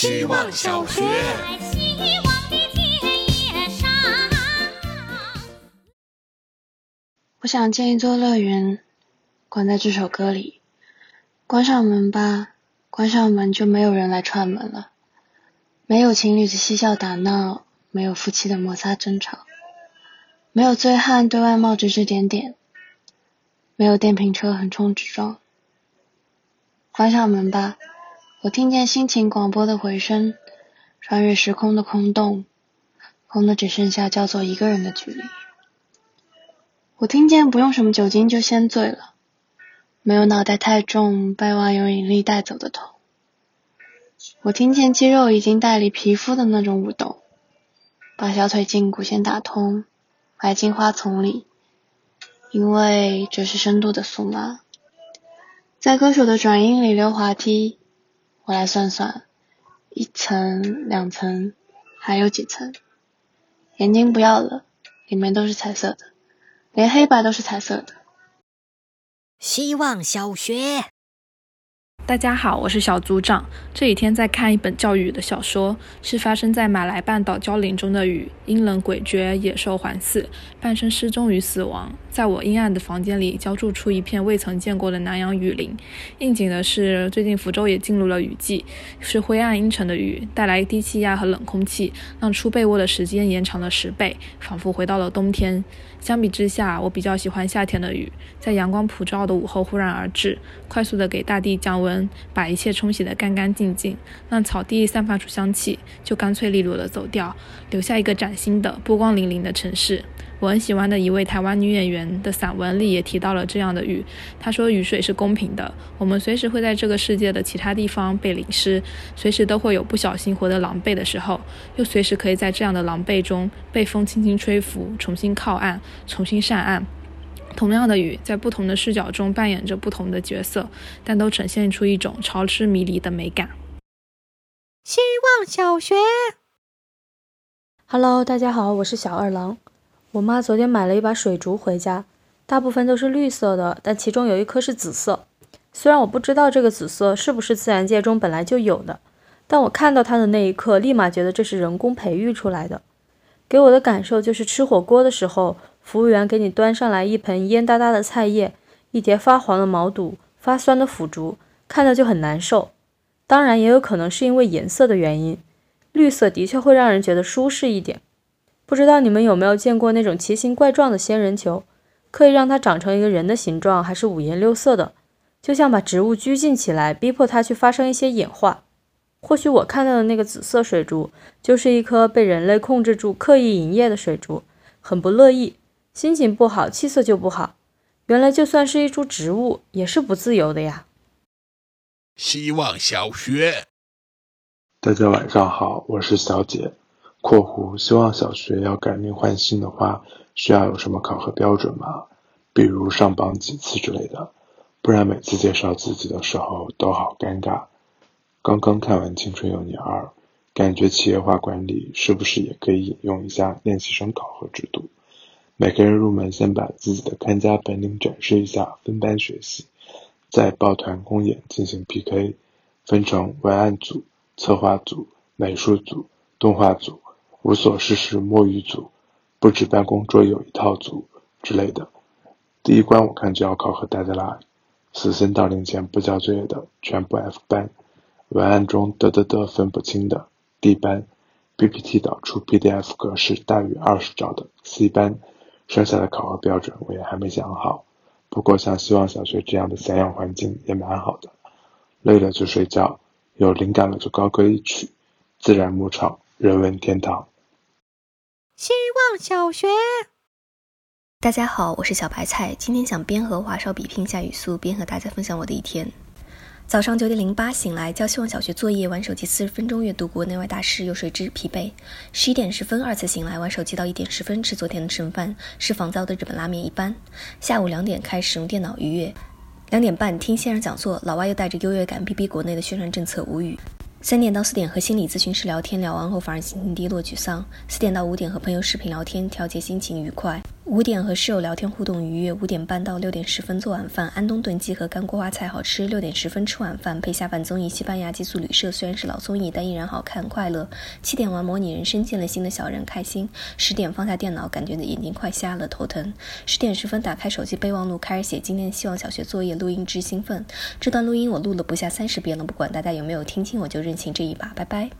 希望小学。我想建一座乐园，关在这首歌里。关上门吧，关上门就没有人来串门了。没有情侣的嬉笑打闹，没有夫妻的摩擦争吵，没有醉汉对外貌指指点点，没有电瓶车横冲直撞。关上门吧，我听见心情广播的回声，穿越时空的空洞，空的只剩下叫做一个人的距离。我听见不用什么酒精就先醉了，没有脑袋太重被万有引力带走的痛。我听见肌肉已经带离皮肤的那种舞动，把小腿筋骨先打通，埋进花丛里，因为这是深度的酥麻。在歌手的转音里溜滑梯，我来算算，一层、两层，还有几层？眼睛不要了，里面都是彩色的。连黑白都是彩色的。希望小学。大家好，我是小组长。这几天在看一本教育的小说，是发生在马来半岛礁林中的雨，阴冷诡谲，野兽环伺，半生失踪与死亡，在我阴暗的房间里浇筑出一片未曾见过的南洋雨林。应景的是，最近福州也进入了雨季，是灰暗阴沉的雨，带来低气压和冷空气，让出被窝的时间延长了十倍，仿佛回到了冬天。相比之下，我比较喜欢夏天的雨，在阳光普照的午后忽然而至，快速的给大地降温，把一切冲洗得干干净净，让草地散发出香气，就干脆利落的走掉，留下一个崭新的波光粼粼的城市。我很喜欢的一位台湾女演员的散文里也提到了这样的雨。她说：“雨水是公平的，我们随时会在这个世界的其他地方被淋湿，随时都会有不小心活得狼狈的时候，又随时可以在这样的狼狈中被风轻轻吹拂，重新靠岸，重新上岸。同样的雨，在不同的视角中扮演着不同的角色，但都呈现出一种潮湿迷离的美感。”希望小学，Hello，大家好，我是小二郎。我妈昨天买了一把水竹回家，大部分都是绿色的，但其中有一颗是紫色。虽然我不知道这个紫色是不是自然界中本来就有的，但我看到它的那一刻，立马觉得这是人工培育出来的。给我的感受就是吃火锅的时候，服务员给你端上来一盆蔫哒哒的菜叶，一碟发黄的毛肚，发酸的腐竹，看着就很难受。当然，也有可能是因为颜色的原因，绿色的确会让人觉得舒适一点。不知道你们有没有见过那种奇形怪状的仙人球，可以让它长成一个人的形状，还是五颜六色的，就像把植物拘禁起来，逼迫它去发生一些演化。或许我看到的那个紫色水珠，就是一颗被人类控制住、刻意营业的水珠，很不乐意，心情不好，气色就不好。原来就算是一株植物，也是不自由的呀。希望小学，大家晚上好，我是小姐。括弧希望小学要改名换姓的话，需要有什么考核标准吗？比如上榜几次之类的，不然每次介绍自己的时候都好尴尬。刚刚看完《青春有你二》，感觉企业化管理是不是也可以引用一下练习生考核制度？每个人入门先把自己的看家本领展示一下，分班学习，再抱团公演进行 PK，分成文案组、策划组、美术组、动画组。无所事事摸鱼组、布置办公桌有一套组之类的，第一关我看就要考核大家啦。死神到零前不交作业的全部 F 班，文案中得得得分不清的 D 班，PPT 导出 PDF 格式大于二十兆的 C 班，剩下的考核标准我也还没想好。不过像希望小学这样的散养环境也蛮好的，累了就睡觉，有灵感了就高歌一曲，自然牧场，人文天堂。希望小学，大家好，我是小白菜。今天想边和华少比拼下语速，边和大家分享我的一天。早上九点零八醒来，交希望小学作业，玩手机四十分钟阅读国内外大事，又睡至疲惫。十一点十分二次醒来，玩手机到一点十分吃昨天的剩饭，是仿造的日本拉面一般。下午两点开始用电脑愉悦，两点半听先生讲座，老外又带着优越感逼逼国内的宣传政策，无语。三点到四点和心理咨询师聊天，聊完后反而心情低落沮丧。四点到五点和朋友视频聊天，调节心情愉快。五点和室友聊天互动愉悦，五点半到六点十分做晚饭，安东炖鸡和干锅花菜好吃。六点十分吃晚饭，配下饭综艺《西班牙寄宿旅社》，虽然是老综艺，但依然好看快乐。七点玩模拟人生，见了新的小人开心。十点放下电脑，感觉的眼睛快瞎了，头疼。十点十分打开手机备忘录，开始写今天的希望小学作业，录音之兴奋。这段录音我录了不下三十遍了，不管大家有没有听清，我就任性这一把，拜拜。